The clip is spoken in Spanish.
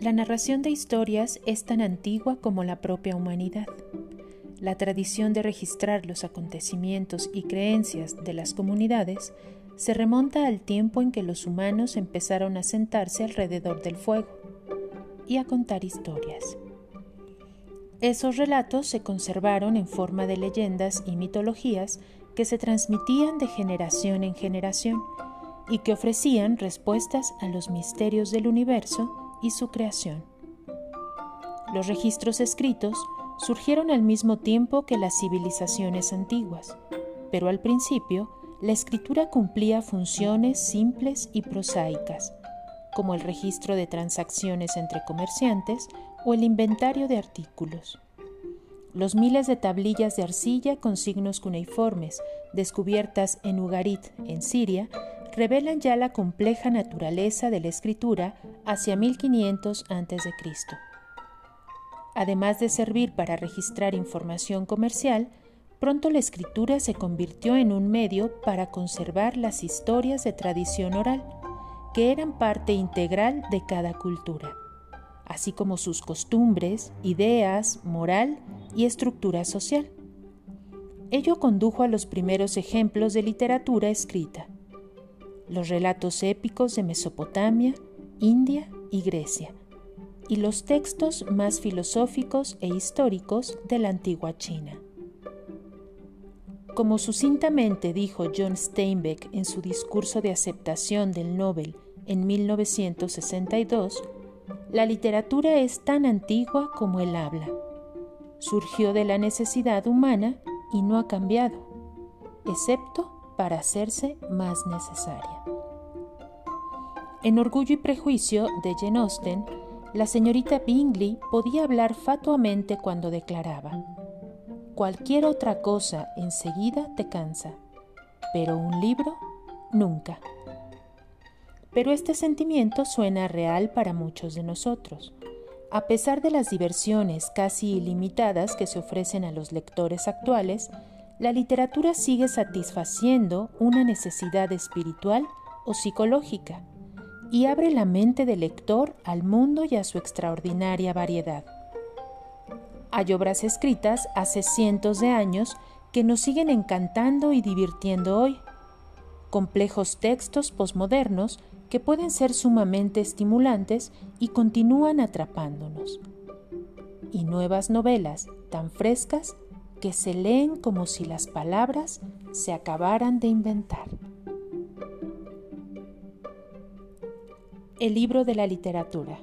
La narración de historias es tan antigua como la propia humanidad. La tradición de registrar los acontecimientos y creencias de las comunidades se remonta al tiempo en que los humanos empezaron a sentarse alrededor del fuego y a contar historias. Esos relatos se conservaron en forma de leyendas y mitologías que se transmitían de generación en generación y que ofrecían respuestas a los misterios del universo y su creación. Los registros escritos surgieron al mismo tiempo que las civilizaciones antiguas, pero al principio la escritura cumplía funciones simples y prosaicas, como el registro de transacciones entre comerciantes o el inventario de artículos. Los miles de tablillas de arcilla con signos cuneiformes descubiertas en Ugarit, en Siria, revelan ya la compleja naturaleza de la escritura hacia 1500 a.C. Además de servir para registrar información comercial, pronto la escritura se convirtió en un medio para conservar las historias de tradición oral, que eran parte integral de cada cultura, así como sus costumbres, ideas, moral y estructura social. Ello condujo a los primeros ejemplos de literatura escrita los relatos épicos de Mesopotamia, India y Grecia, y los textos más filosóficos e históricos de la antigua China. Como sucintamente dijo John Steinbeck en su discurso de aceptación del Nobel en 1962, la literatura es tan antigua como el habla. Surgió de la necesidad humana y no ha cambiado, excepto para hacerse más necesaria. En Orgullo y Prejuicio de Jane Austen, la señorita Bingley podía hablar fatuamente cuando declaraba, cualquier otra cosa enseguida te cansa, pero un libro nunca. Pero este sentimiento suena real para muchos de nosotros. A pesar de las diversiones casi ilimitadas que se ofrecen a los lectores actuales, la literatura sigue satisfaciendo una necesidad espiritual o psicológica y abre la mente del lector al mundo y a su extraordinaria variedad. Hay obras escritas hace cientos de años que nos siguen encantando y divirtiendo hoy, complejos textos posmodernos que pueden ser sumamente estimulantes y continúan atrapándonos, y nuevas novelas tan frescas que se leen como si las palabras se acabaran de inventar. El libro de la literatura.